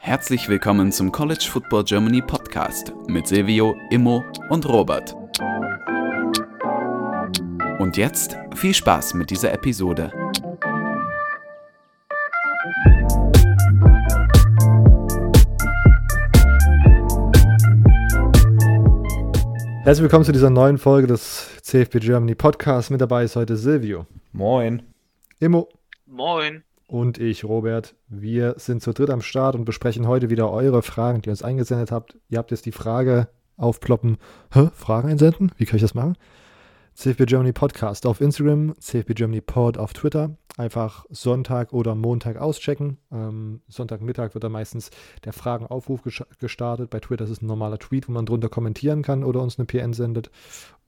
Herzlich willkommen zum College Football Germany Podcast mit Silvio, Immo und Robert. Und jetzt viel Spaß mit dieser Episode. Herzlich willkommen zu dieser neuen Folge des CFB Germany Podcasts. Mit dabei ist heute Silvio. Moin. Immo. Moin. Und ich, Robert. Wir sind zu dritt am Start und besprechen heute wieder eure Fragen, die ihr uns eingesendet habt. Ihr habt jetzt die Frage aufploppen. Hä? Fragen einsenden? Wie kann ich das machen? CFB Germany Podcast auf Instagram, CFB Germany Pod auf Twitter. Einfach Sonntag oder Montag auschecken. Ähm, Sonntagmittag wird da meistens der Fragenaufruf gestartet. Bei Twitter ist es ein normaler Tweet, wo man drunter kommentieren kann oder uns eine PN sendet.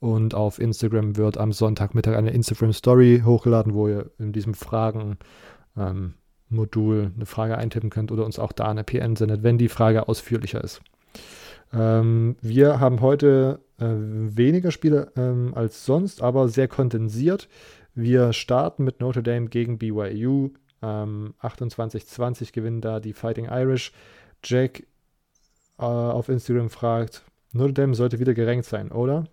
Und auf Instagram wird am Sonntagmittag eine Instagram Story hochgeladen, wo ihr in diesem Fragen ähm, Modul eine Frage eintippen könnt oder uns auch da eine PN sendet, wenn die Frage ausführlicher ist. Ähm, wir haben heute äh, weniger Spiele ähm, als sonst, aber sehr kondensiert. Wir starten mit Notre Dame gegen BYU. Ähm, 28-20 gewinnen da die Fighting Irish. Jack äh, auf Instagram fragt, Notre Dame sollte wieder gerankt sein, oder?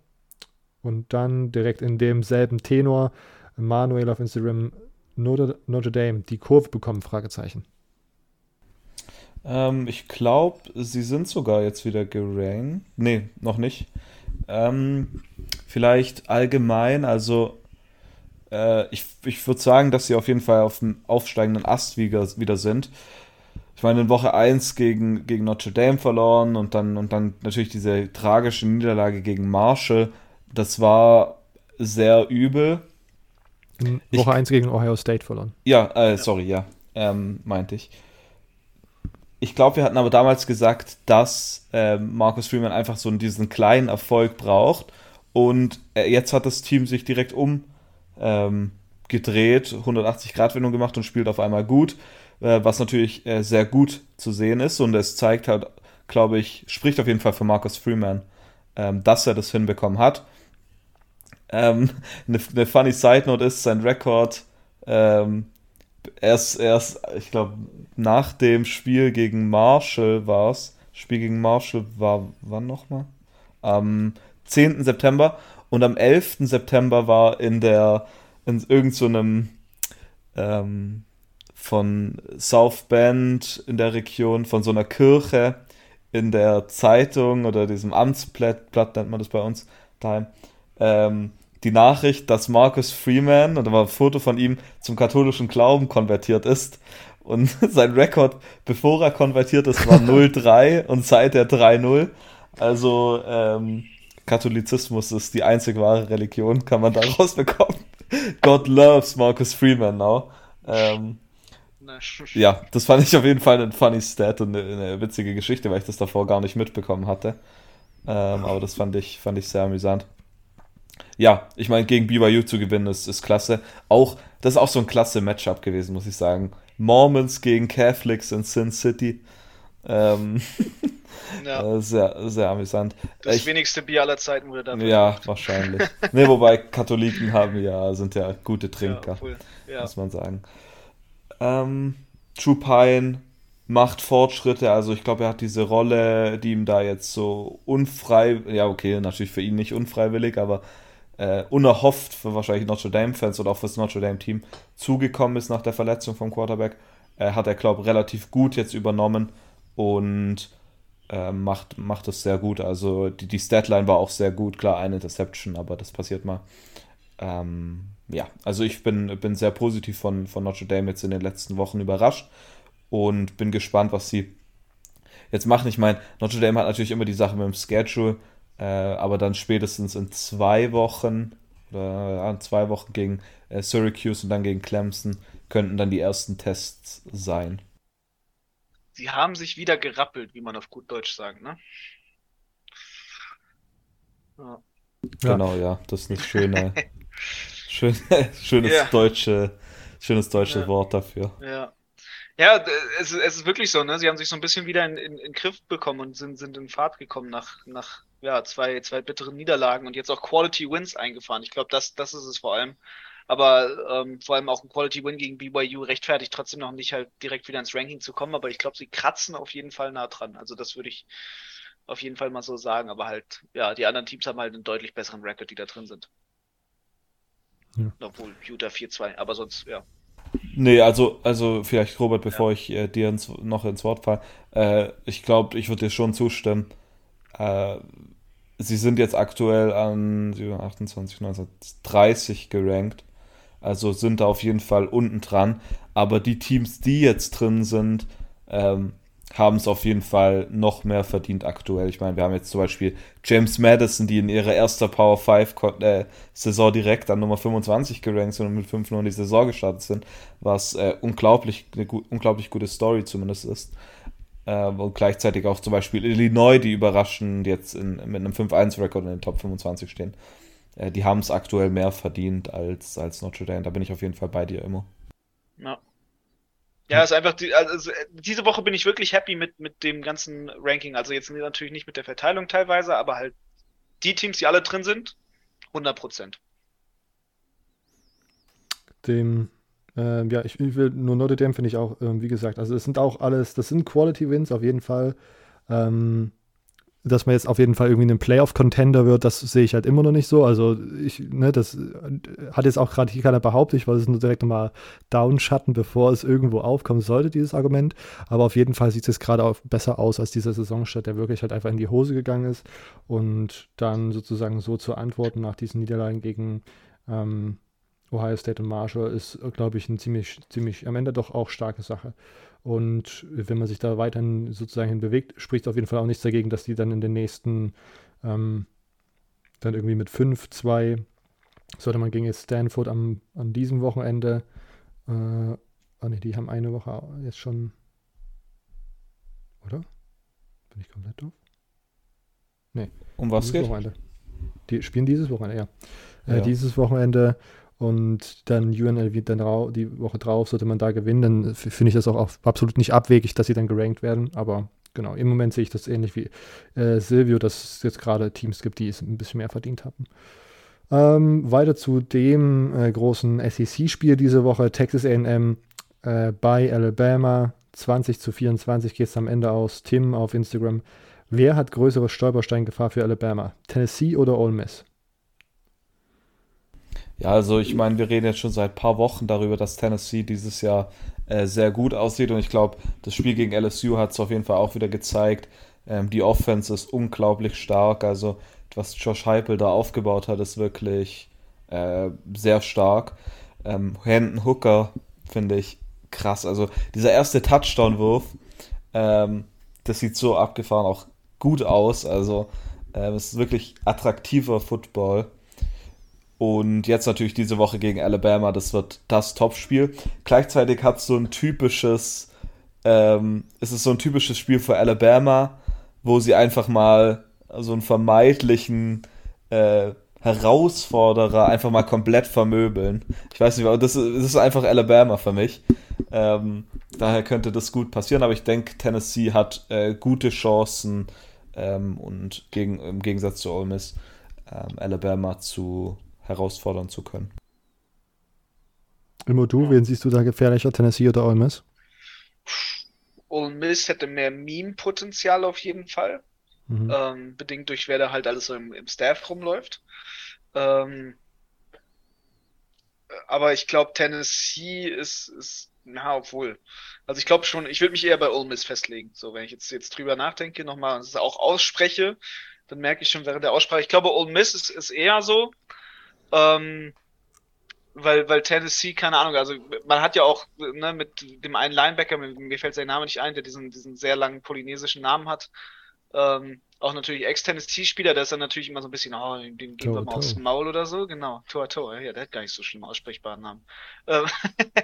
Und dann direkt in demselben Tenor, Manuel auf Instagram, Notre, Notre Dame, die Kurve bekommen, Fragezeichen. Ähm, ich glaube, sie sind sogar jetzt wieder gerankt. Nee, noch nicht. Ähm, vielleicht allgemein, also äh, ich, ich würde sagen, dass sie auf jeden Fall auf dem aufsteigenden Ast wieder, wieder sind. Ich meine, in Woche 1 gegen, gegen Notre Dame verloren und dann, und dann natürlich diese tragische Niederlage gegen Marshall. Das war sehr übel. In Woche ich, 1 gegen Ohio State verloren. Ja, äh, sorry, ja, ähm, meinte ich. Ich glaube, wir hatten aber damals gesagt, dass äh, Marcus Freeman einfach so diesen kleinen Erfolg braucht. Und äh, jetzt hat das Team sich direkt umgedreht, ähm, 180-Grad-Wendung gemacht und spielt auf einmal gut, äh, was natürlich äh, sehr gut zu sehen ist. Und es zeigt halt, glaube ich, spricht auf jeden Fall für Marcus Freeman, ähm, dass er das hinbekommen hat. Ähm, eine, eine funny Side Note ist, sein Rekord ähm, erst, erst ich glaube, nach dem Spiel gegen Marshall war es. Spiel gegen Marshall war wann nochmal? Am 10. September. Und am 11. September war in der, in irgendeinem so ähm, von South Bend in der Region, von so einer Kirche in der Zeitung oder diesem Amtsblatt, Blatt nennt man das bei uns daheim, ähm, die Nachricht, dass Marcus Freeman, und da war ein Foto von ihm, zum katholischen Glauben konvertiert ist. Und sein Rekord, bevor er konvertiert ist, war 0-3 und seither 3-0. Also ähm, Katholizismus ist die einzig wahre Religion, kann man daraus bekommen. God loves Marcus Freeman now. Ähm, ja, das fand ich auf jeden Fall ein funny Stat und eine, eine witzige Geschichte, weil ich das davor gar nicht mitbekommen hatte. Ähm, aber das fand ich, fand ich sehr amüsant ja, ich meine, gegen BYU zu gewinnen ist, ist klasse. Auch, das ist auch so ein klasse Matchup gewesen, muss ich sagen. Mormons gegen Catholics in Sin City. Ähm, ja. Äh, sehr, sehr amüsant. Das ich, wenigste Bier aller Zeiten wurde da Ja, wahrscheinlich. ne, wobei Katholiken haben ja, sind ja gute Trinker, ja, ja. muss man sagen. Ähm, True Pine macht Fortschritte, also ich glaube, er hat diese Rolle, die ihm da jetzt so unfrei, ja okay, natürlich für ihn nicht unfreiwillig, aber äh, unerhofft für wahrscheinlich Notre Dame-Fans oder auch fürs Notre Dame-Team zugekommen ist nach der Verletzung vom Quarterback, äh, hat er, glaube ich, relativ gut jetzt übernommen und äh, macht, macht es sehr gut. Also die, die Statline war auch sehr gut, klar, eine Interception, aber das passiert mal. Ähm, ja, also ich bin, bin sehr positiv von, von Notre Dame jetzt in den letzten Wochen überrascht und bin gespannt, was sie jetzt machen. Ich meine, Notre Dame hat natürlich immer die Sache mit dem Schedule. Äh, aber dann spätestens in zwei Wochen oder ja, zwei Wochen gegen äh, Syracuse und dann gegen Clemson könnten dann die ersten Tests sein. Sie haben sich wieder gerappelt, wie man auf gut Deutsch sagt, ne? Ja. Genau, ja, das ist eine schöne, schöne schönes ja. deutsche, schönes deutsches ja. Wort dafür. Ja. Ja, es, es, ist wirklich so, ne? Sie haben sich so ein bisschen wieder in, in, in Griff bekommen und sind, sind in Fahrt gekommen nach, nach ja, zwei, zwei bitteren Niederlagen und jetzt auch Quality Wins eingefahren. Ich glaube, das, das ist es vor allem, Aber ähm, vor allem auch ein Quality Win gegen BYU rechtfertigt trotzdem noch nicht halt direkt wieder ins Ranking zu kommen. Aber ich glaube, sie kratzen auf jeden Fall nah dran. Also das würde ich auf jeden Fall mal so sagen. Aber halt, ja, die anderen Teams haben halt einen deutlich besseren Record, die da drin sind. Ja. Obwohl Utah 4-2, aber sonst, ja. Nee, also, also vielleicht, Robert, bevor ja. ich äh, dir ins, noch ins Wort falle, äh, ich glaube, ich würde dir schon zustimmen. Äh, sie sind jetzt aktuell an 28, 19, 30 gerankt. Also sind da auf jeden Fall unten dran. Aber die Teams, die jetzt drin sind, ähm, haben es auf jeden Fall noch mehr verdient aktuell. Ich meine, wir haben jetzt zum Beispiel James Madison, die in ihrer ersten Power 5 äh, Saison direkt an Nummer 25 gerankt sind und mit 5 nur in die Saison gestartet sind, was äh, unglaublich, eine gu unglaublich gute Story zumindest ist. Äh, und gleichzeitig auch zum Beispiel Illinois, die überraschend jetzt in, mit einem 5-1-Rekord in den Top 25 stehen. Äh, die haben es aktuell mehr verdient als, als Notre Dame. Da bin ich auf jeden Fall bei dir immer. Ja. Ja, ist einfach, die, also diese Woche bin ich wirklich happy mit, mit dem ganzen Ranking. Also jetzt natürlich nicht mit der Verteilung teilweise, aber halt die Teams, die alle drin sind, 100 Prozent. Dem, äh, ja, ich, ich, will nur Notre Dame finde ich auch, äh, wie gesagt, also es sind auch alles, das sind Quality Wins auf jeden Fall. Ähm, dass man jetzt auf jeden Fall irgendwie ein Playoff-Contender wird, das sehe ich halt immer noch nicht so. Also ich, ne, das hat jetzt auch gerade hier keiner behauptet, ich wollte es nur direkt nochmal downschatten, bevor es irgendwo aufkommen sollte, dieses Argument. Aber auf jeden Fall sieht es gerade auch besser aus als dieser Saisonstart, der wirklich halt einfach in die Hose gegangen ist. Und dann sozusagen so zu antworten nach diesen Niederlagen gegen ähm, Ohio State und Marshall ist, glaube ich, eine ziemlich, ziemlich am Ende doch auch starke Sache. Und wenn man sich da weiterhin sozusagen bewegt, spricht auf jeden Fall auch nichts dagegen, dass die dann in den nächsten, ähm, dann irgendwie mit 5, 2, sollte man gegen jetzt Stanford am, an diesem Wochenende, äh, oh ne, die haben eine Woche jetzt schon, oder? Bin ich komplett doof? Nee. Um was geht? Wochenende. Die spielen dieses Wochenende, ja. Äh, ja. dieses Wochenende und dann UNLV dann die Woche drauf, sollte man da gewinnen, dann finde ich das auch absolut nicht abwegig, dass sie dann gerankt werden. Aber genau, im Moment sehe ich das ähnlich wie äh, Silvio, dass es jetzt gerade Teams gibt, die es ein bisschen mehr verdient haben. Ähm, weiter zu dem äh, großen SEC-Spiel diese Woche, Texas AM äh, bei Alabama. 20 zu 24 geht es am Ende aus. Tim auf Instagram. Wer hat größere Stolpersteingefahr für Alabama? Tennessee oder Ole Miss? Ja, also ich meine, wir reden jetzt schon seit ein paar Wochen darüber, dass Tennessee dieses Jahr äh, sehr gut aussieht und ich glaube, das Spiel gegen LSU hat es auf jeden Fall auch wieder gezeigt. Ähm, die Offense ist unglaublich stark, also was Josh Heupel da aufgebaut hat, ist wirklich äh, sehr stark. Ähm, Hendon Hooker finde ich krass, also dieser erste Touchdown-Wurf, ähm, das sieht so abgefahren auch gut aus, also äh, es ist wirklich attraktiver Football. Und jetzt natürlich diese Woche gegen Alabama, das wird das Topspiel. Gleichzeitig hat es so ein typisches, ähm, es ist so ein typisches Spiel für Alabama, wo sie einfach mal so einen vermeintlichen äh, Herausforderer einfach mal komplett vermöbeln. Ich weiß nicht, aber das, das ist einfach Alabama für mich. Ähm, daher könnte das gut passieren, aber ich denke, Tennessee hat äh, gute Chancen ähm, und gegen, im Gegensatz zu Ole Miss ähm, Alabama zu herausfordern zu können. Immo, du, wen siehst du da gefährlicher, Tennessee oder Ole Miss? Ole Miss hätte mehr Meme-Potenzial auf jeden Fall. Mhm. Ähm, bedingt durch wer da halt alles so im, im Staff rumläuft. Ähm, aber ich glaube, Tennessee ist, ist, na, obwohl. Also ich glaube schon, ich würde mich eher bei Ole Miss festlegen. So, wenn ich jetzt, jetzt drüber nachdenke, nochmal und es auch ausspreche, dann merke ich schon während der Aussprache, ich glaube, Ole Miss ist, ist eher so, ähm, weil, weil Tennessee, keine Ahnung, also man hat ja auch ne, mit dem einen Linebacker, mir, mir fällt sein Name nicht ein, der diesen, diesen sehr langen polynesischen Namen hat, ähm, auch natürlich Ex-Tennessee-Spieler, der ist dann natürlich immer so ein bisschen, oh, den geben wir mal aufs Maul oder so, genau, Tor, Tor, ja, der hat gar nicht so schlimm aussprechbaren Namen. Ähm,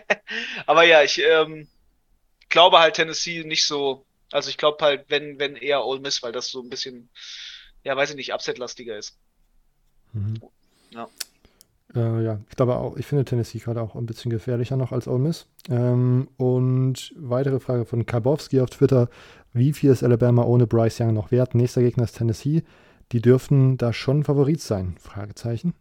aber ja, ich ähm, glaube halt Tennessee nicht so, also ich glaube halt, wenn, wenn eher Ole Miss, weil das so ein bisschen, ja, weiß ich nicht, upset-lastiger ist. Mhm. Ja. Äh, ja, ich glaube auch, ich finde Tennessee gerade auch ein bisschen gefährlicher noch als Ole Miss. Ähm, und weitere Frage von Karbowski auf Twitter: Wie viel ist Alabama ohne Bryce Young noch wert? Nächster Gegner ist Tennessee. Die dürften da schon Favorit sein? Fragezeichen.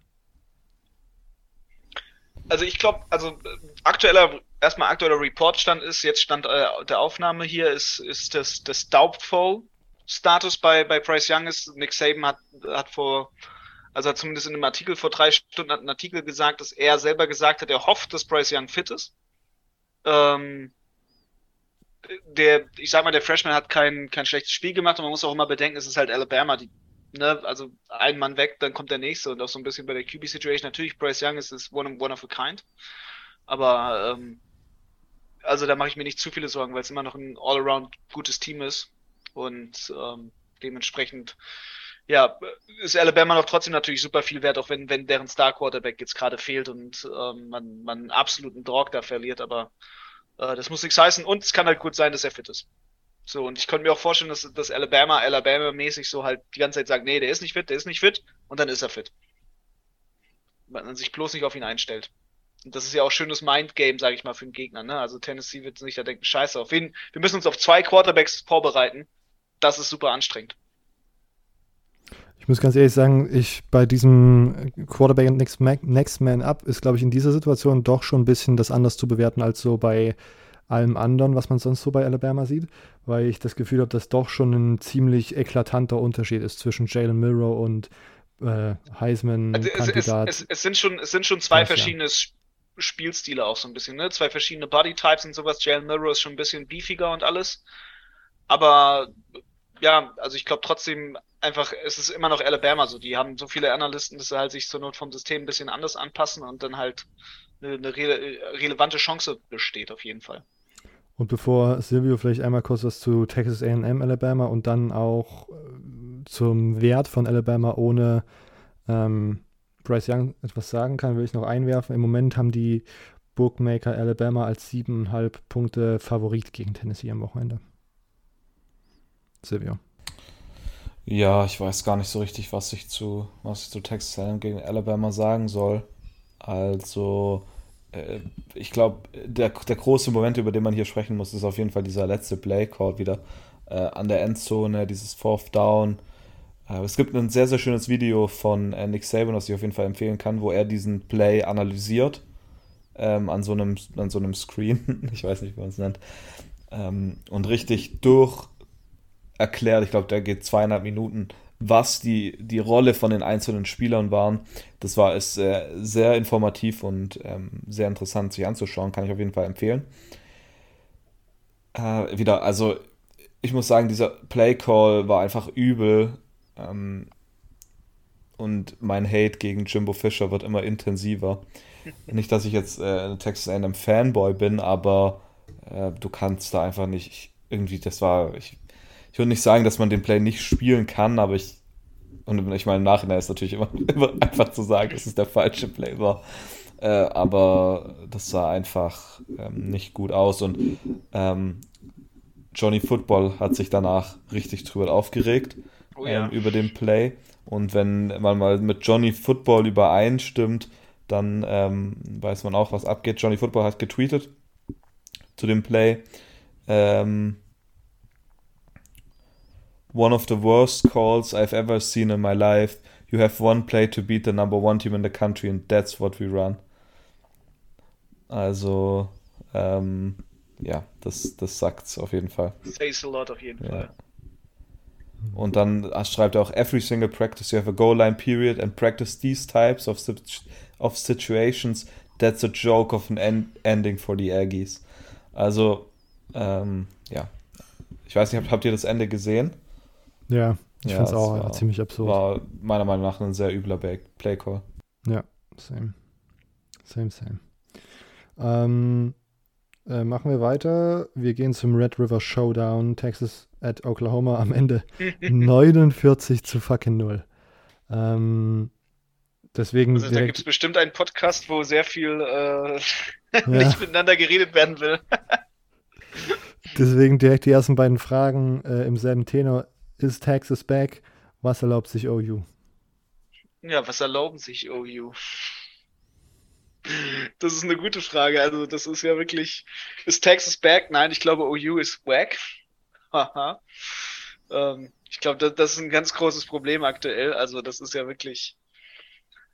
also ich glaube, also aktueller, erstmal aktueller Reportstand ist, jetzt stand äh, der Aufnahme hier, ist, ist das, das Doubtful Status bei, bei Bryce Young ist. Nick Saban hat, hat vor, also hat zumindest in einem Artikel vor drei Stunden hat ein Artikel gesagt, dass er selber gesagt hat, er hofft, dass Bryce Young fit ist. Ähm, der, ich sag mal, der Freshman hat kein, kein schlechtes Spiel gemacht und man muss auch immer bedenken, es ist halt Alabama, die, ne, also ein Mann weg, dann kommt der nächste und auch so ein bisschen bei der QB-Situation. Natürlich, Bryce Young ist, ist one, one of a kind, aber ähm, also da mache ich mir nicht zu viele Sorgen, weil es immer noch ein all-around gutes Team ist und ähm, dementsprechend ja, ist Alabama noch trotzdem natürlich super viel wert, auch wenn, wenn deren Star Quarterback jetzt gerade fehlt und ähm, man, man einen absoluten Dog da verliert, aber äh, das muss nichts heißen und es kann halt gut sein, dass er fit ist. So, und ich könnte mir auch vorstellen, dass, dass Alabama, Alabama-mäßig so halt die ganze Zeit sagt, nee, der ist nicht fit, der ist nicht fit, und dann ist er fit. Man sich bloß nicht auf ihn einstellt. Und das ist ja auch schönes Mindgame, sage ich mal, für den Gegner. Ne? Also Tennessee wird nicht da denken, scheiße, auf wen, wir müssen uns auf zwei Quarterbacks vorbereiten. Das ist super anstrengend. Ich muss ganz ehrlich sagen, ich bei diesem Quarterback Next, Next Man Up ist, glaube ich, in dieser Situation doch schon ein bisschen das anders zu bewerten als so bei allem anderen, was man sonst so bei Alabama sieht, weil ich das Gefühl habe, dass doch schon ein ziemlich eklatanter Unterschied ist zwischen Jalen Milrow und äh, Heisman-Kandidat. Also es, es, es, sind schon, es sind schon zwei verschiedene Spielstile auch so ein bisschen, ne? Zwei verschiedene Bodytypes und sowas. Jalen Milrow ist schon ein bisschen beefiger und alles. Aber ja, also ich glaube trotzdem einfach, es ist immer noch Alabama so. Die haben so viele Analysten, dass sie halt sich zur Not vom System ein bisschen anders anpassen und dann halt eine, eine re relevante Chance besteht, auf jeden Fall. Und bevor Silvio vielleicht einmal kurz was zu Texas AM Alabama und dann auch äh, zum Wert von Alabama ohne ähm, Bryce Young etwas sagen kann, will ich noch einwerfen. Im Moment haben die Bookmaker Alabama als siebeneinhalb Punkte Favorit gegen Tennessee am Wochenende. Silvio. Ja, ich weiß gar nicht so richtig, was ich zu, was ich zu Texas A&M gegen Alabama sagen soll. Also, äh, ich glaube, der, der große Moment, über den man hier sprechen muss, ist auf jeden Fall dieser letzte Play-Call wieder äh, an der Endzone, dieses Fourth Down. Äh, es gibt ein sehr, sehr schönes Video von äh, Nick Saban, das ich auf jeden Fall empfehlen kann, wo er diesen Play analysiert ähm, an, so einem, an so einem Screen, ich weiß nicht, wie man es nennt, ähm, und richtig durch erklärt, ich glaube, der geht zweieinhalb Minuten, was die, die Rolle von den einzelnen Spielern waren. Das war es sehr, sehr informativ und ähm, sehr interessant sich anzuschauen, kann ich auf jeden Fall empfehlen. Äh, wieder, also ich muss sagen, dieser Play Call war einfach übel. Ähm, und mein Hate gegen Jimbo Fischer wird immer intensiver. nicht, dass ich jetzt äh, Texas A&M Fanboy bin, aber äh, du kannst da einfach nicht irgendwie, das war, ich ich würde nicht sagen, dass man den Play nicht spielen kann, aber ich, und ich meine, im Nachhinein ist natürlich immer, immer einfach zu sagen, dass es der falsche Play war. Äh, aber das sah einfach ähm, nicht gut aus und ähm, Johnny Football hat sich danach richtig drüber aufgeregt oh, ja. ähm, über den Play. Und wenn man mal mit Johnny Football übereinstimmt, dann ähm, weiß man auch, was abgeht. Johnny Football hat getweetet zu dem Play. Ähm, one of the worst calls I've ever seen in my life. You have one play to beat the number one team in the country and that's what we run. Also, ähm, ja, das, das sagt's auf jeden Fall. Says a lot auf jeden ja. Fall. Und dann schreibt er auch, every single practice you have a goal line period and practice these types of, of situations. That's a joke of an end ending for the Aggies. Also, ähm, ja. Ich weiß nicht, habt, habt ihr das Ende gesehen? Ja, ich ja, finde es auch war, ziemlich absurd. War meiner Meinung nach ein sehr übler Playcall. Ja, same. Same, same. Ähm, äh, machen wir weiter. Wir gehen zum Red River Showdown, Texas at Oklahoma am Ende 49 zu fucking 0. Ähm, deswegen. Also, da gibt es bestimmt einen Podcast, wo sehr viel äh, ja. nicht miteinander geredet werden will. deswegen direkt die ersten beiden Fragen äh, im selben Tenor. Ist Texas back? Was erlaubt sich OU? Ja, was erlauben sich OU? Das ist eine gute Frage. Also, das ist ja wirklich. Ist Texas back? Nein, ich glaube, OU ist wack. Haha. ähm, ich glaube, das, das, ist ein ganz großes Problem aktuell. Also, das ist ja wirklich.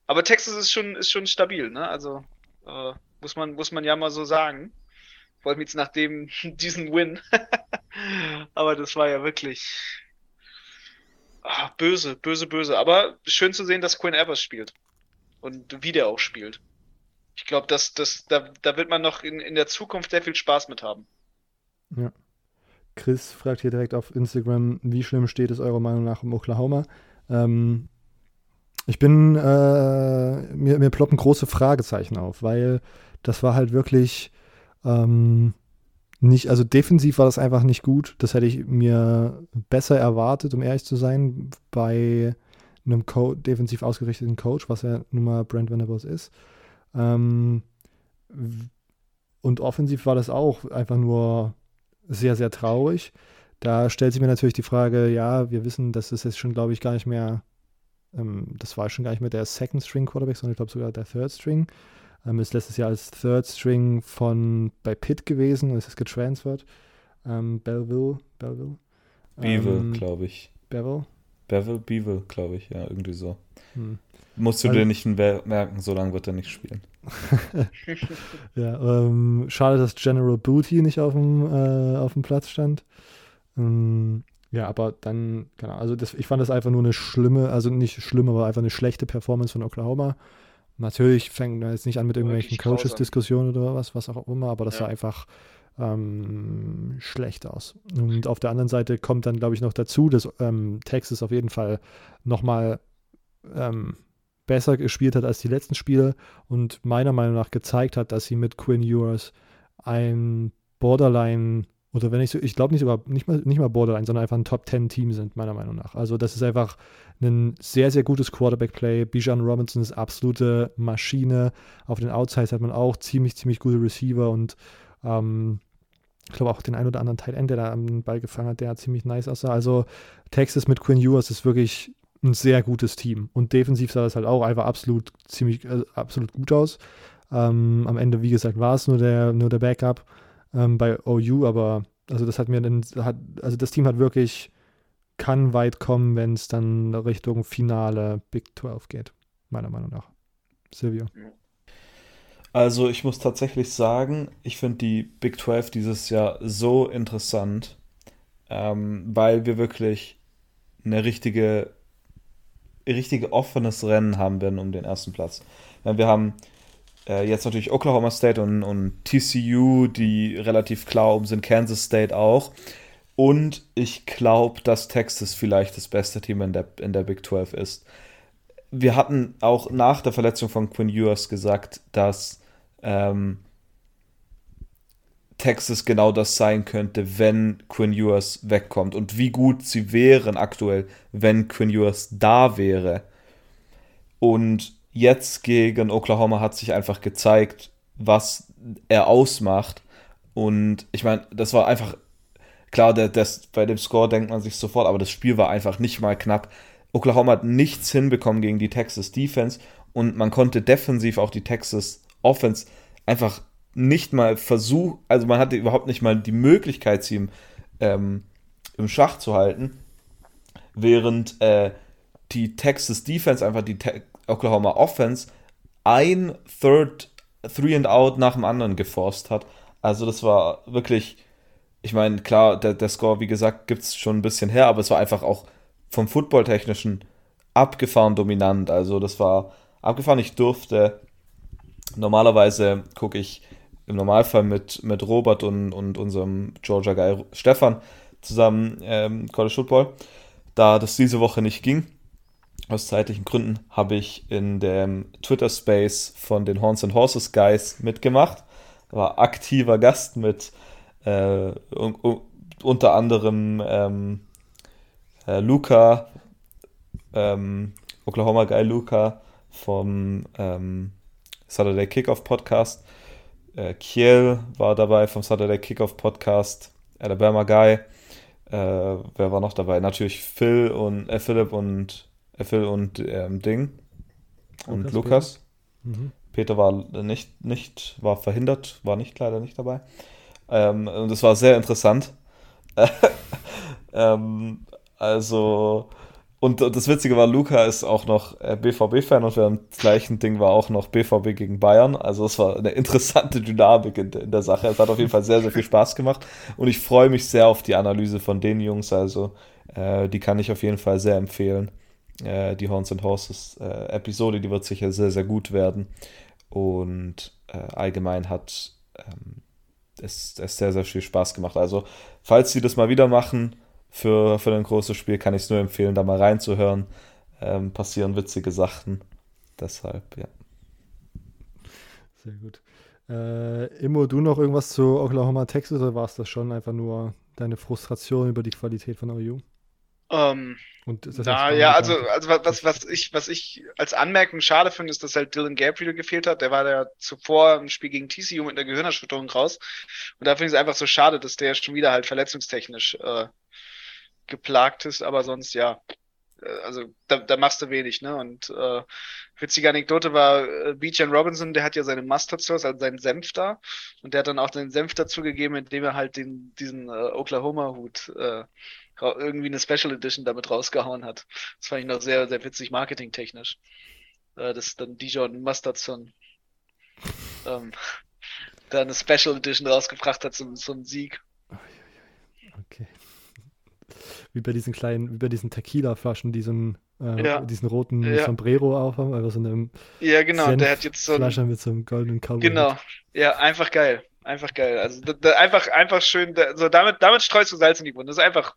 Aber Texas ist schon, ist schon stabil, ne? Also, Äh, muss, man, muss man ja mal so sagen. Vor allem jetzt nach dem, diesen Win. Aber das war ja wirklich ah, böse, böse, böse. Aber schön zu sehen, dass Quinn Evers spielt. Und wie der auch spielt. Ich glaube, das, das, da, da wird man noch in, in der Zukunft sehr viel Spaß mit haben. Ja. Chris fragt hier direkt auf Instagram, wie schlimm steht es eurer Meinung nach um Oklahoma? Ähm, ich bin, äh, mir, mir ploppen große Fragezeichen auf, weil das war halt wirklich ähm, nicht, also defensiv war das einfach nicht gut. Das hätte ich mir besser erwartet, um ehrlich zu sein, bei einem Co defensiv ausgerichteten Coach, was ja nun mal Brent Venables ist. Ähm, und offensiv war das auch einfach nur sehr, sehr traurig. Da stellt sich mir natürlich die Frage, ja, wir wissen, dass es jetzt schon, glaube ich, gar nicht mehr, ähm, das war schon gar nicht mehr der Second String Quarterback, sondern ich glaube sogar der Third String. Ähm, ist letztes Jahr als Third String von bei Pitt gewesen und ist jetzt getransfert. Ähm, Belleville, Belleville. Bevel, ähm, glaube ich. Bevel? Bevel, Bevel, glaube ich, ja, irgendwie so. Hm. Musst du also, dir nicht merken, so lange wird er nicht spielen. ja, ähm, schade, dass General Booty nicht auf dem, äh, auf dem Platz stand. Ähm, ja, aber dann, genau, also das, ich fand das einfach nur eine schlimme, also nicht schlimm, aber einfach eine schlechte Performance von Oklahoma. Natürlich fängt er jetzt nicht an mit irgendwelchen Coaches-Diskussionen oder was, was auch immer, aber das ja. sah einfach ähm, schlecht aus. Und auf der anderen Seite kommt dann, glaube ich, noch dazu, dass ähm, Texas auf jeden Fall nochmal ähm, besser gespielt hat als die letzten Spiele und meiner Meinung nach gezeigt hat, dass sie mit Quinn Ewers ein Borderline oder wenn ich so, ich glaube nicht sogar nicht mal, nicht mal Borderline, sondern einfach ein Top 10 Team sind, meiner Meinung nach. Also das ist einfach ein sehr, sehr gutes Quarterback-Play. Bijan Robinson ist absolute Maschine. Auf den Outsides hat man auch ziemlich, ziemlich gute Receiver und ähm, ich glaube auch den ein oder anderen Teil End, der da am Ball gefangen hat, der ziemlich nice aussah. Also Texas mit Quinn Ewers ist wirklich ein sehr gutes Team. Und defensiv sah das halt auch einfach absolut ziemlich äh, absolut gut aus. Ähm, am Ende, wie gesagt, war es nur der, nur der Backup ähm, bei OU, aber also das hat mir dann, hat, also das Team hat wirklich, kann weit kommen, wenn es dann Richtung Finale Big 12 geht, meiner Meinung nach. Silvio. Also ich muss tatsächlich sagen, ich finde die Big 12 dieses Jahr so interessant, ähm, weil wir wirklich eine richtige richtige offenes Rennen haben werden um den ersten Platz. Wir haben äh, jetzt natürlich Oklahoma State und, und TCU, die relativ klar oben sind, Kansas State auch. Und ich glaube, dass Texas vielleicht das beste Team in der, in der Big 12 ist. Wir hatten auch nach der Verletzung von Quinn Ewers gesagt, dass ähm, Texas genau das sein könnte, wenn Quinn Ewers wegkommt und wie gut sie wären aktuell, wenn Quinn Ewers da wäre. Und jetzt gegen Oklahoma hat sich einfach gezeigt, was er ausmacht. Und ich meine, das war einfach, klar, der, das, bei dem Score denkt man sich sofort, aber das Spiel war einfach nicht mal knapp. Oklahoma hat nichts hinbekommen gegen die Texas Defense und man konnte defensiv auch die Texas Offense einfach nicht mal versucht, also man hatte überhaupt nicht mal die Möglichkeit, sie im, ähm, im Schach zu halten, während äh, die Texas Defense, einfach die Te Oklahoma Offense, ein Third, Three and Out nach dem anderen geforst hat. Also das war wirklich, ich meine, klar, der, der Score, wie gesagt, gibt es schon ein bisschen her, aber es war einfach auch vom Football-Technischen abgefahren dominant. Also das war abgefahren. Ich durfte, normalerweise gucke ich im Normalfall mit, mit Robert und, und unserem Georgia Guy Stefan zusammen ähm, College Football. Da das diese Woche nicht ging, aus zeitlichen Gründen, habe ich in dem Twitter Space von den Horns and Horses Guys mitgemacht. War aktiver Gast mit äh, un, unter anderem ähm, äh, Luca, ähm, Oklahoma Guy Luca vom ähm, Saturday Kickoff Podcast äh, Kiel war dabei vom Saturday Kickoff Podcast. Alabama Guy. Äh, wer war noch dabei? Natürlich Phil und äh, Philipp und äh, Phil und ähm, Ding und Lukas. Lukas. Peter. Mhm. Peter war nicht, nicht, war verhindert, war nicht leider nicht dabei. Ähm, und es war sehr interessant. ähm, also und das Witzige war, Luca ist auch noch BVB-Fan und während dem gleichen Ding war auch noch BVB gegen Bayern. Also es war eine interessante Dynamik in, in, der Sache. Es hat auf jeden Fall sehr, sehr viel Spaß gemacht. Und ich freue mich sehr auf die Analyse von den Jungs. Also äh, die kann ich auf jeden Fall sehr empfehlen. Äh, die Horns and Horses äh, Episode, die wird sicher sehr, sehr gut werden. Und äh, allgemein hat ähm, es, es sehr, sehr viel Spaß gemacht. Also falls sie das mal wieder machen, für, für ein großes Spiel kann ich es nur empfehlen, da mal reinzuhören. Ähm, passieren witzige Sachen. Deshalb, ja. Sehr gut. Äh, Immo, du noch irgendwas zu Oklahoma, Texas oder war es das schon einfach nur deine Frustration über die Qualität von OU? Ähm, na, ja, also, also was, was, ich, was ich als Anmerkung schade finde, ist, dass halt Dylan Gabriel gefehlt hat. Der war ja zuvor im Spiel gegen TCU mit einer Gehirnerschütterung raus. Und da finde ich es einfach so schade, dass der schon wieder halt verletzungstechnisch äh, geplagt ist, aber sonst ja. Äh, also da, da machst du wenig, ne? Und äh, witzige Anekdote war, äh, Beechen Robinson, der hat ja seine Mustard Sauce, also seinen Senf da. Und der hat dann auch seinen Senf dazugegeben, indem er halt den, diesen äh, Oklahoma-Hut äh, irgendwie eine Special Edition damit rausgehauen hat. Das fand ich noch sehr, sehr witzig marketingtechnisch. Äh, dass dann Dijon Mustardson ähm, da eine Special Edition rausgebracht hat zum, zum Sieg. Okay wie bei diesen kleinen, wie bei diesen Tequila-Flaschen, die so einen, äh, ja. diesen roten ja. Sombrero aufhaben, einfach so eine Ja, genau, Senf der hat jetzt so Flasche mit so einem goldenen Cowboy. Genau, ja, einfach geil. Einfach geil. Also da, da einfach, einfach schön, da, so damit, damit streust du Salz in die Wunde. Das ist einfach,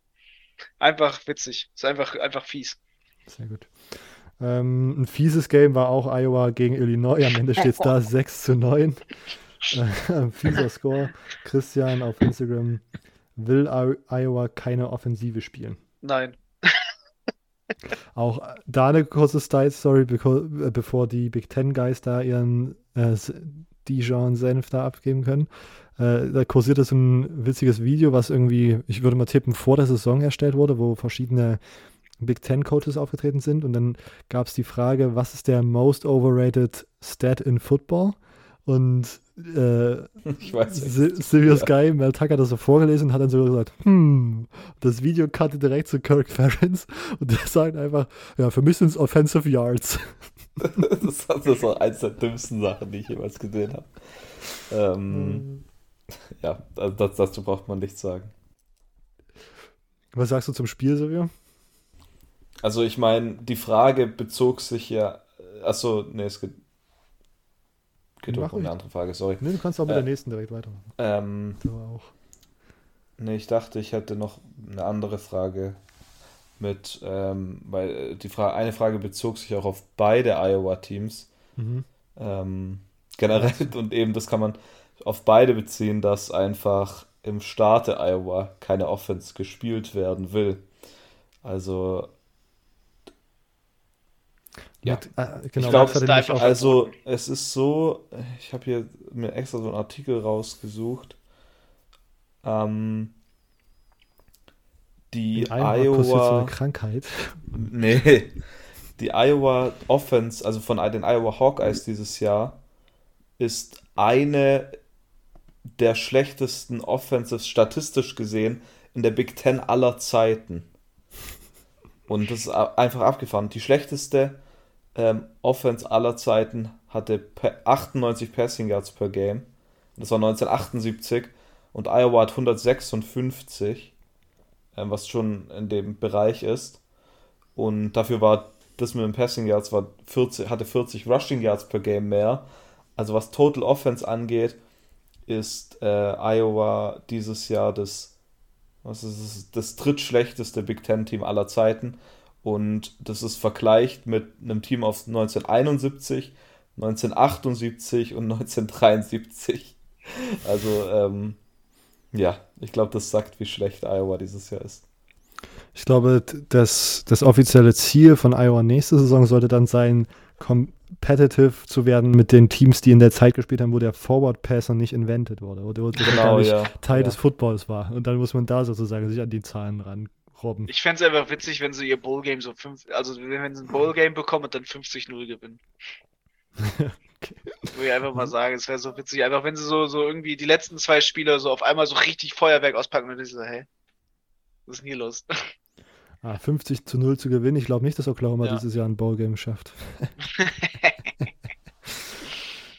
einfach witzig. Das ist einfach, einfach fies. Sehr gut. Ähm, ein fieses Game war auch Iowa gegen Illinois. Am Ende steht es da 6 zu 9. Äh, fieser Score. Christian auf Instagram will Iowa keine Offensive spielen. Nein. Auch da eine kurze Style-Story, äh, bevor die Big Ten Guys da ihren äh, Dijon-Senf da abgeben können. Äh, da kursiert so ein witziges Video, was irgendwie, ich würde mal tippen, vor der Saison erstellt wurde, wo verschiedene Big Ten Coaches aufgetreten sind. Und dann gab es die Frage, was ist der most overrated Stat in Football? Und äh, ich weiß Sirius ja. Guy, Mel Tucker hat das so vorgelesen und hat dann so gesagt, hm, das Video cutte direkt zu Kirk Ferentz und der sagt einfach, ja, für mich sind es Offensive Yards. das, das ist auch eins der dümmsten Sachen, die ich jemals gesehen habe. Ähm, mhm. Ja, also das, dazu braucht man nichts sagen. Was sagst du zum Spiel, Silvio? Also ich meine, die Frage bezog sich ja, achso, nee, es geht Geht doch um eine andere Frage, sorry. Nee, du kannst auch mit äh, der nächsten direkt weitermachen. Ähm, so auch. Nee, ich dachte, ich hätte noch eine andere Frage mit, ähm, weil äh, die Frage, eine Frage bezog sich auch auf beide Iowa-Teams. Mhm. Ähm, generell und eben, das kann man auf beide beziehen, dass einfach im Staate Iowa keine Offense gespielt werden will. Also ja, mit, äh, genau. Ich glaube, also es ist so, ich habe hier mir extra so einen Artikel rausgesucht. Ähm, die Iowa, so eine Krankheit. Nee, die Iowa Offense, also von den Iowa Hawkeyes dieses Jahr, ist eine der schlechtesten Offenses statistisch gesehen in der Big Ten aller Zeiten. Und das ist einfach abgefahren. Die schlechteste ähm, Offense aller Zeiten hatte 98 Passing Yards per Game. Das war 1978. Und Iowa hat 156, ähm, was schon in dem Bereich ist. Und dafür war das mit den Passing Yards war 40, hatte 40 Rushing Yards per Game mehr. Also was Total Offense angeht, ist äh, Iowa dieses Jahr das, was ist das, das drittschlechteste Big Ten Team aller Zeiten. Und das ist vergleicht mit einem Team aus 1971, 1978 und 1973. Also, ähm, ja, ich glaube, das sagt, wie schlecht Iowa dieses Jahr ist. Ich glaube, das, das offizielle Ziel von Iowa nächste Saison sollte dann sein, competitive zu werden mit den Teams, die in der Zeit gespielt haben, wo der Forward Passer nicht invented wurde oder, oder genau, gar nicht ja. Teil ja. des Footballs war. Und dann muss man da sozusagen sich an die Zahlen ran Robben. Ich fände es einfach witzig, wenn sie ihr Bowl-Game so fünf, also wenn sie ein Bowl-Game bekommen und dann 50-0 gewinnen. okay. Würde ich einfach mal sagen, es wäre so witzig. Einfach wenn sie so, so irgendwie die letzten zwei Spiele so auf einmal so richtig Feuerwerk auspacken und ich so, hey, was ist denn hier los? Ah, 50 zu 0 zu gewinnen. Ich glaube nicht, dass Oklahoma Ja. dieses Jahr ein Ballgame schafft.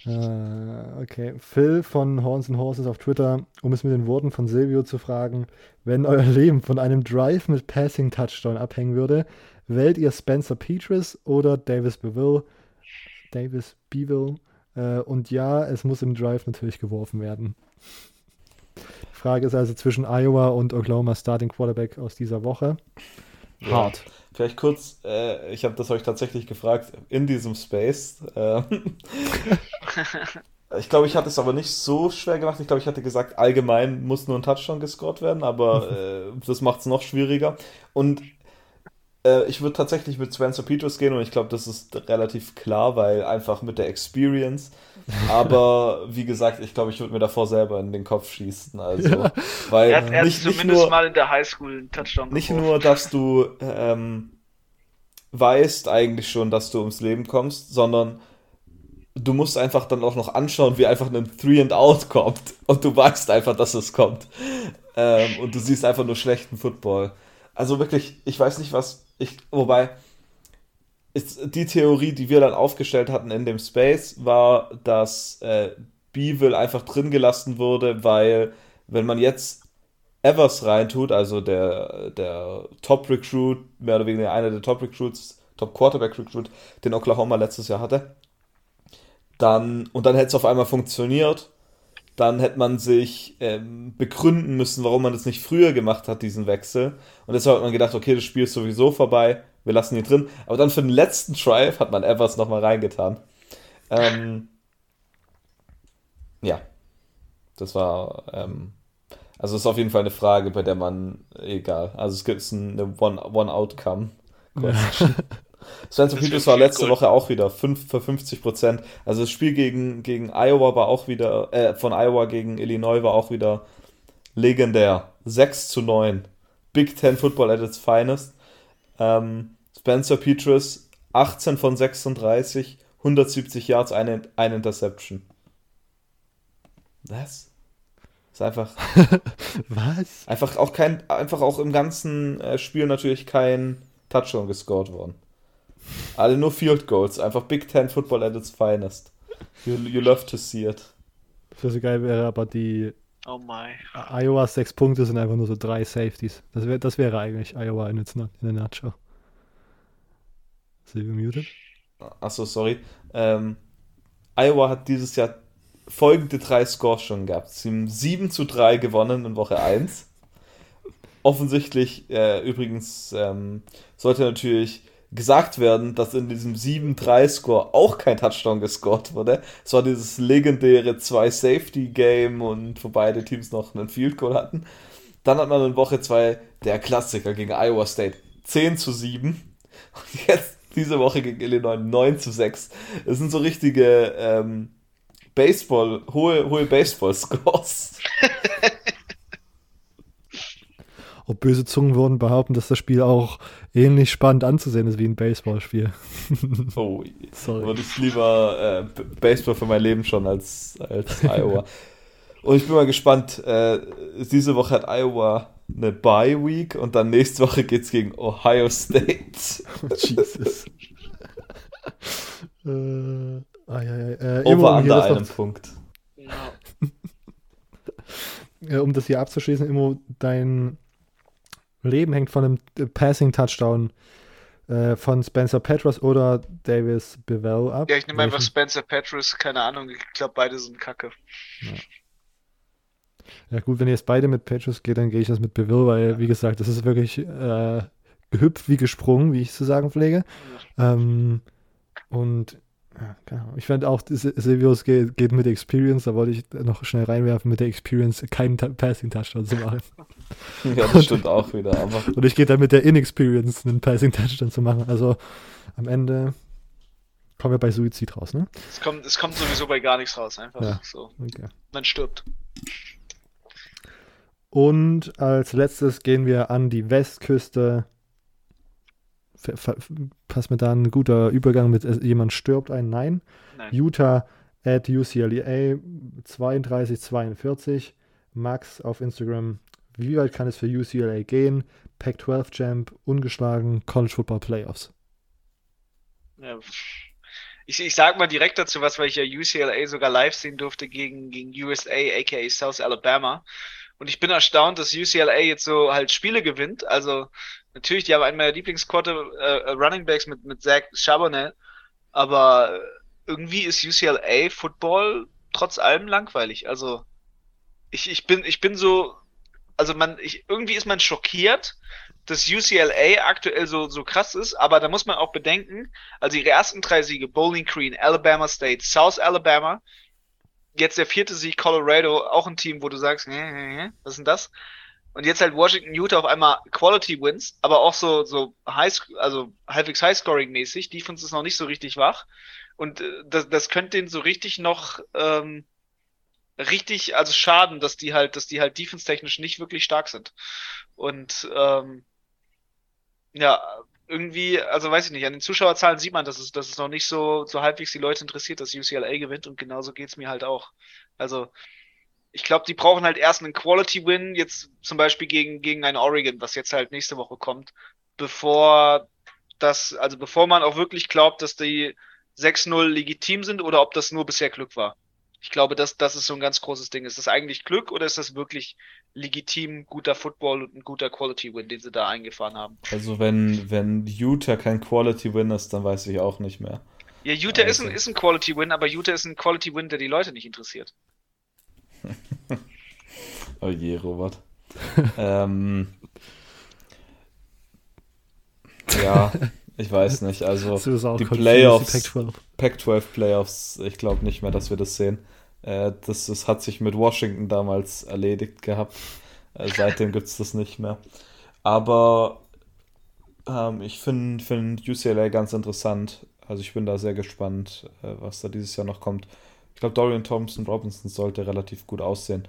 Äh, okay. Phil von Horns and Horses auf Twitter, um es mit den Worten von Silvio zu fragen, wenn euer Leben von einem Drive mit Passing Touchdown abhängen würde, wählt ihr Spencer Petras oder Davis Beville? Davis Beville. Äh, und ja, es muss im Drive natürlich geworfen werden. Die Frage ist also zwischen Iowa und Oklahoma Starting Quarterback aus dieser Woche. Hart. Vielleicht kurz, äh, ich habe das euch tatsächlich gefragt in diesem Space. Ähm, ich glaube, ich hatte es aber nicht so schwer gemacht. Ich glaube, ich hatte gesagt, allgemein muss nur ein Touchdown gescored werden, aber äh, das macht es noch schwieriger. Und äh, ich würde tatsächlich mit Spencer Peters gehen und ich glaube, das ist relativ klar, weil einfach mit der Experience. Aber wie gesagt, ich glaube, ich würde mir davor selber in den Kopf schießen. Also, weil er hat, er nicht, nicht zumindest nur, mal in der Highschool einen Touchdown nicht geworfen. nur, dass du ähm, weißt eigentlich schon, dass du ums Leben kommst, sondern du musst einfach dann auch noch anschauen, wie einfach ein Three and Out kommt. Und du weißt einfach, dass es kommt. Ähm, und du siehst einfach nur schlechten Football. Also wirklich, ich weiß nicht, was ich. Wobei, ist die Theorie, die wir dann aufgestellt hatten in dem Space, war, dass äh, Beeville einfach drin gelassen wurde, weil, wenn man jetzt Evers reintut, also der, der Top-Recruit, mehr oder weniger einer der Top-Recruits, Top-Quarterback-Recruit, den Oklahoma letztes Jahr hatte, dann, und dann hätte es auf einmal funktioniert, dann hätte man sich ähm, begründen müssen, warum man das nicht früher gemacht hat, diesen Wechsel. Und deshalb hat man gedacht, okay, das Spiel ist sowieso vorbei, wir lassen ihn drin. Aber dann für den letzten Drive hat man Evers nochmal reingetan. Ähm, ja, das war, ähm, also ist auf jeden Fall eine Frage, bei der man, egal, also es gibt eine One-Outcome. question Spencer Peters war letzte Gold. Woche auch wieder 5 für 50 Prozent. Also das Spiel gegen, gegen Iowa war auch wieder, äh, von Iowa gegen Illinois war auch wieder legendär. 6 zu 9. Big Ten Football at its finest. Ähm, Spencer Petras 18 von 36, 170 Yards, eine, eine Interception. Was? Ist einfach, Was? einfach auch kein, einfach auch im ganzen äh, Spiel natürlich kein Touchdown gescored worden. Alle nur Field Goals, einfach Big Ten Football at its finest. You, you love to see it. Das so geil wäre, aber die Oh my. Iowa sechs Punkte sind einfach nur so drei Safeties. Das, wär, das wäre eigentlich Iowa in, its, in der Nutshell. Silvio muted? Achso, sorry. Ähm, Iowa hat dieses Jahr folgende drei Scores schon gehabt. Sie haben 7 zu 3 gewonnen in Woche 1. Offensichtlich, äh, übrigens, ähm, sollte natürlich gesagt werden, dass in diesem 7-3-Score auch kein Touchdown gescored wurde. Es war dieses legendäre 2-Safety-Game und wo beide Teams noch einen Field Goal hatten. Dann hat man in Woche 2 der Klassiker gegen Iowa State 10 zu 7. Und jetzt diese Woche gegen Illinois 9 zu 6. Das sind so richtige ähm, Baseball, hohe, hohe Baseball-Scores. Ob böse Zungen würden behaupten, dass das Spiel auch ähnlich spannend anzusehen ist wie ein Baseballspiel. Oh, Sorry. würde ich lieber äh, Baseball für mein Leben schon als, als Iowa. Und ich bin mal gespannt. Äh, diese Woche hat Iowa eine Bye Week und dann nächste Woche geht's gegen Ohio State. Jesus. äh, ai. Äh, Over um, under das einem noch, Punkt. Ja. äh, um das hier abzuschließen, Immo, dein Leben hängt von einem äh, Passing Touchdown äh, von Spencer Petras oder Davis Bevell ab. ja, ich nehme einfach Spencer Petrus, keine Ahnung, ich glaube beide sind kacke. Ja gut, wenn ihr jetzt beide mit Petras geht, dann gehe ich das mit Beville, weil, wie gesagt, das ist wirklich äh, gehüpft wie gesprungen, wie ich zu sagen pflege. Ähm, und ja, Ahnung. Ich fand auch, Sil- Silvius geht, geht mit Experience, da wollte ich noch schnell reinwerfen, mit der Experience keinen Passing-Touchdown zu machen. Ja, das stimmt auch wieder. Aber Und ich gehe dann mit der Inexperience einen Passing-Touchdown zu machen. Also am Ende kommen wir bei Suizid raus, ne? Es kommt, es kommt sowieso bei gar nichts raus, einfach Ja. so. Okay. Man stirbt. Und als letztes gehen wir an die Westküste. Passt mir da ein guter Übergang mit äh, jemand stirbt ein? Nein. Nein. Utah at UCLA 3242. Max auf Instagram Wie weit kann es für UCLA gehen? Pac-12 Champ, ungeschlagen, College Football Playoffs. Ja, ich, ich sag mal direkt dazu was, weil ich ja UCLA sogar live sehen durfte gegen, gegen USA, aka South Alabama. Und ich bin erstaunt, dass UCLA jetzt so halt Spiele gewinnt. Also natürlich, die haben einen meiner Lieblingsquarter äh, Running Backs mit, mit Zach Charbonnet. Aber irgendwie ist UCLA Football trotz allem langweilig. Also ich, ich bin, ich bin so, also man, ich, irgendwie ist man schockiert, dass UCLA aktuell so, so krass ist, aber da muss man auch bedenken, also ihre ersten drei Siege, Bowling Green, Alabama State, South Alabama, jetzt der vierte Sieg, Colorado, auch ein Team, wo du sagst, was ist denn das? Und jetzt halt Washington, Utah auf einmal Quality Wins, aber auch so, so high, also halbwegs High-Scoring mäßig. Defense ist noch nicht so richtig wach. Und äh, das, das könnte denen so richtig noch, ähm, richtig, also schaden, dass die halt, dass die halt defense-technisch nicht wirklich stark sind. Und ähm, ja, irgendwie, also weiß ich nicht, an den Zuschauerzahlen sieht man, dass es, dass es noch nicht so, so halbwegs die Leute interessiert, dass UCLA gewinnt und genauso geht's mir halt auch. Also, ich glaube, die brauchen halt erst einen Quality-Win, jetzt zum Beispiel gegen, gegen ein Oregon, was jetzt halt nächste Woche kommt, bevor das, also bevor man auch wirklich glaubt, dass die 6-0 legitim sind oder ob das nur bisher Glück war. Ich glaube, das, das ist so ein ganz großes Ding. Ist das eigentlich Glück oder ist das wirklich legitim guter Football und ein guter Quality-Win, den sie da eingefahren haben? Also wenn, wenn Utah kein Quality-Win ist, dann weiß ich auch nicht mehr. Ja, Utah also. ist ein, ist ein Quality-Win, aber Utah ist ein Quality-Win, der die Leute nicht interessiert. oh je, Robert. ähm, ja, ich weiß nicht. Also die Playoffs, Pac-12 Playoffs, ich glaube nicht mehr, dass wir das sehen. Äh, das, das hat sich mit Washington damals erledigt gehabt. Äh, seitdem gibt es das nicht mehr. Aber ähm, ich finde find UCLA ganz interessant. Also ich bin da sehr gespannt, äh, was da dieses Jahr noch kommt. Ich glaube, Dorian Thompson Robinson sollte relativ gut aussehen.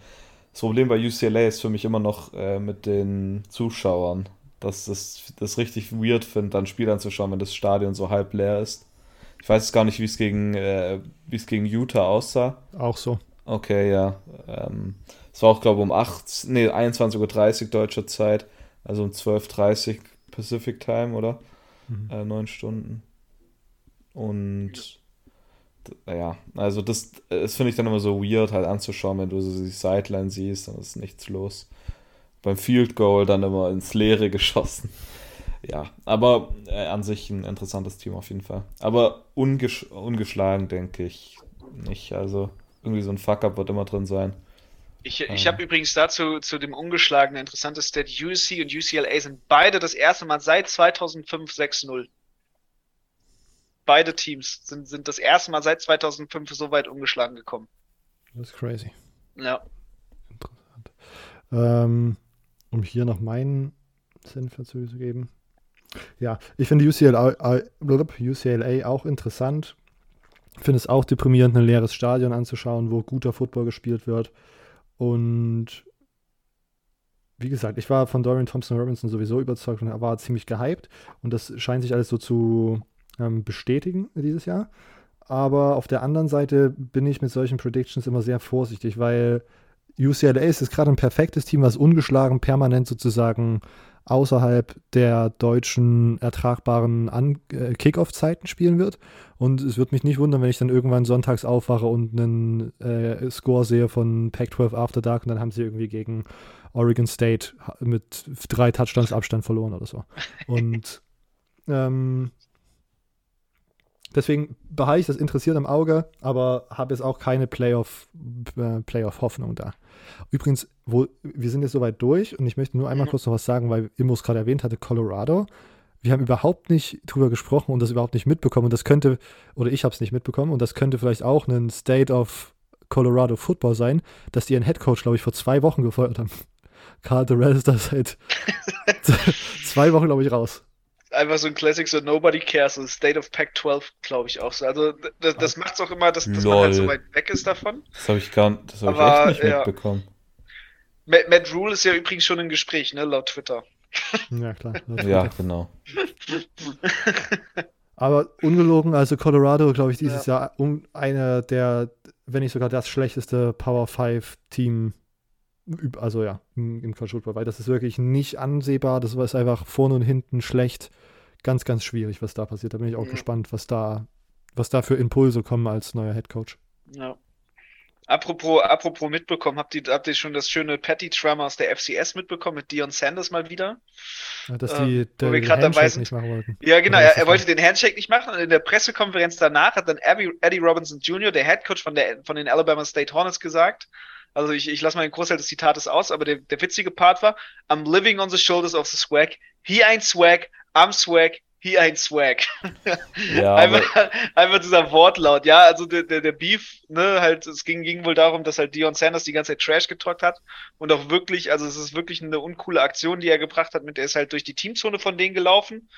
Das Problem bei UCLA ist für mich immer noch äh, mit den Zuschauern, dass ich das richtig weird finde, dann Spiel anzuschauen, wenn das Stadion so halb leer ist. Ich weiß gar nicht, wie es gegen, äh, wie es gegen Utah aussah. Auch so. Okay, ja. Ähm, es war auch, glaube ich, um 8, nee, 21.30 Uhr deutscher Zeit, also um 12.30 Uhr Pacific Time, oder? Mhm. Äh, neun Stunden. Und ja, also das, das finde ich dann immer so weird, halt anzuschauen, wenn du so die Sideline siehst, dann ist nichts los. Beim Field Goal dann immer ins Leere geschossen ja, aber äh, an sich ein interessantes Team auf jeden Fall. Aber ungesch ungeschlagen, denke ich nicht. Also irgendwie so ein Fuck-up wird immer drin sein. Ich, ich ähm. habe übrigens dazu zu dem ungeschlagenen interessantes Stat. UC und UCLA sind beide das erste Mal seit 2005 6-0. Beide Teams sind, sind das erste Mal seit 2005 so weit ungeschlagen gekommen. Das ist crazy. Ja. Interessant. Ähm, um hier noch meinen Senf dazu zu geben. Ja, ich finde UCLA, UCLA auch interessant. Ich finde es auch deprimierend, ein leeres Stadion anzuschauen, wo guter Football gespielt wird. Und wie gesagt, ich war von Dorian Thompson Robinson sowieso überzeugt und er war ziemlich gehypt. Und das scheint sich alles so zu ähm, bestätigen dieses Jahr. Aber auf der anderen Seite bin ich mit solchen Predictions immer sehr vorsichtig, weil UCLA ist gerade ein perfektes Team, was ungeschlagen permanent sozusagen außerhalb der deutschen ertragbaren äh, Kickoff-Zeiten spielen wird. Und es wird mich nicht wundern, wenn ich dann irgendwann sonntags aufwache und einen äh, Score sehe von Pac-12 After Dark und dann haben sie irgendwie gegen Oregon State mit drei Touchdowns Abstand verloren oder so. Und ähm, deswegen behalte ich das interessiert im Auge, aber habe jetzt auch keine Playoff, äh, Playoff-Hoffnung da. Übrigens, wo, wir sind jetzt soweit durch und ich möchte nur einmal mhm. kurz noch was sagen, weil Immo es gerade erwähnt hatte, Colorado. Wir haben überhaupt nicht drüber gesprochen und das überhaupt nicht mitbekommen. Und das könnte, oder ich habe es nicht mitbekommen, und das könnte vielleicht auch ein State of Colorado Football sein, dass die ihren Headcoach, glaube ich, vor zwei Wochen gefeuert haben. Carl Durrell ist da seit zwei Wochen, glaube ich, raus einfach so ein Classic, so Nobody Cares, so State of Pack 12, glaube ich auch so. Also das, das macht es auch immer, dass, dass man halt so weit weg ist davon. Das habe ich gar das hab Aber, ich echt nicht ja. mitbekommen. Matt, Matt Rule ist ja übrigens schon im Gespräch, ne, laut Twitter. Ja, klar. ja, genau. Aber ungelogen, also Colorado, glaube ich, dieses ja. Jahr um, einer der, wenn nicht sogar das schlechteste Power 5 Team Also ja, im, im College Football, weil das ist wirklich nicht ansehbar. Das ist einfach vorne und hinten schlecht. Ganz, ganz schwierig, was da passiert. Da bin ich auch Ja. gespannt, was da, was da für Impulse kommen als neuer Head Coach. Ja. Apropos, apropos mitbekommen, habt ihr, habt ihr schon das schöne Patty-Trauma aus der FCS mitbekommen mit Dion Sanders mal wieder? Ja, dass Ähm, die wo der wir dabei sind. nicht machen wollten. Ja, genau. Er, er wollte den Handshake nicht machen und in der Pressekonferenz danach hat dann Abby, Eddie Robinson Jr., der Head Coach von, der, von den Alabama State Hornets, gesagt. Also ich, ich lasse mal den Großteil des Zitates aus, aber der, der witzige Part war, I'm living on the shoulders of the swag. He ain't swag, I'm swag, he ain't swag. Ja, einfach, einfach dieser Wortlaut, ja, also der, der, der Beef, ne, halt, es ging, ging wohl darum, dass halt Dion Sanders die ganze Zeit Trash getalkt hat und auch wirklich, also es ist wirklich eine uncoole Aktion, die er gebracht hat, mit der ist halt durch die Teamzone von denen gelaufen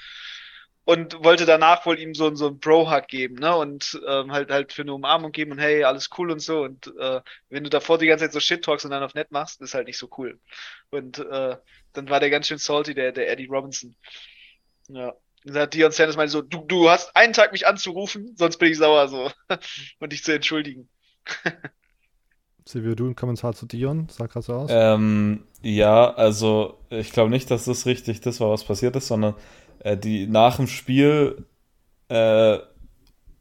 und wollte danach wohl ihm so, so einen Bro-Hug geben, ne, und ähm, halt halt für eine Umarmung geben und hey, alles cool und so und äh, wenn du davor die ganze Zeit so Shit talks und dann auf nett machst, ist halt nicht so cool und äh, dann war der ganz schön salty, der, der Eddie Robinson. Ja. Und dann hat Dion Sanders meinte so, du, du hast einen Tag mich anzurufen, sonst bin ich sauer so. und dich zu entschuldigen. Silvio, du ein Kommentar zu Dion? Sah gerade so aus. ähm, ja, also ich glaube nicht, dass das richtig das war, was passiert ist, sondern äh, die nach dem Spiel äh,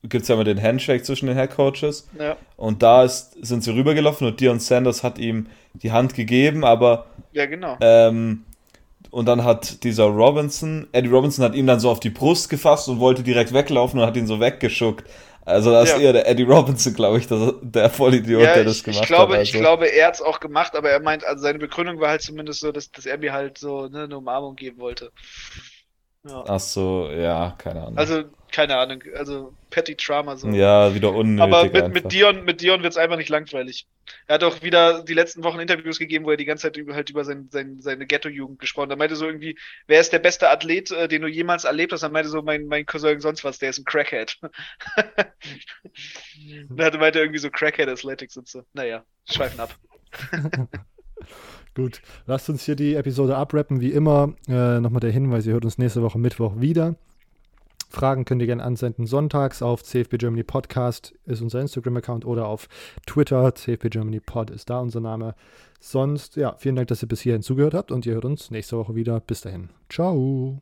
gibt es ja immer den Handshake zwischen den Head Coaches Ja, und da ist, sind sie rübergelaufen und Dion Sanders hat ihm die Hand gegeben, aber ja genau. Ähm, und dann hat dieser Robinson, Eddie Robinson hat ihn dann so auf die Brust gefasst und wollte direkt weglaufen und hat ihn so weggeschuckt. Also da ist Ja. eher der Eddie Robinson, glaube ich, der, der Vollidiot, ja, der das ich, gemacht ich glaube, hat. ich Also. glaube, er hat es auch gemacht, aber er meint, also seine Begründung war halt zumindest so, dass, dass er mir halt so ne, eine Umarmung geben wollte. Ja. Ach so, ja, keine Ahnung. Also, keine Ahnung, also Petty Trauma so. ja, wieder unnötig Aber mit, einfach. mit Dion, mit Dion wird es einfach nicht langweilig. Er hat auch wieder die letzten Wochen Interviews gegeben, wo er die ganze Zeit über, halt über sein, sein, seine Ghetto-Jugend gesprochen hat. Er meinte so irgendwie, wer ist der beste Athlet, äh, den du jemals erlebt hast? Er meinte so, mein, mein Cousin sonst was, der ist ein Crackhead. und er meinte irgendwie so Crackhead Athletics und so. Naja, schweifen ab. Gut, lasst uns hier die Episode abrappen. Wie immer, äh, nochmal der Hinweis, ihr hört uns nächste Woche Mittwoch wieder. Fragen könnt ihr gerne ansenden sonntags auf CFB Germany Podcast ist unser Instagram-Account oder auf Twitter, CFB Germany Pod ist da unser Name. Sonst, ja, vielen Dank, dass ihr bis hierhin zugehört habt und ihr hört uns nächste Woche wieder. Bis dahin. Ciao.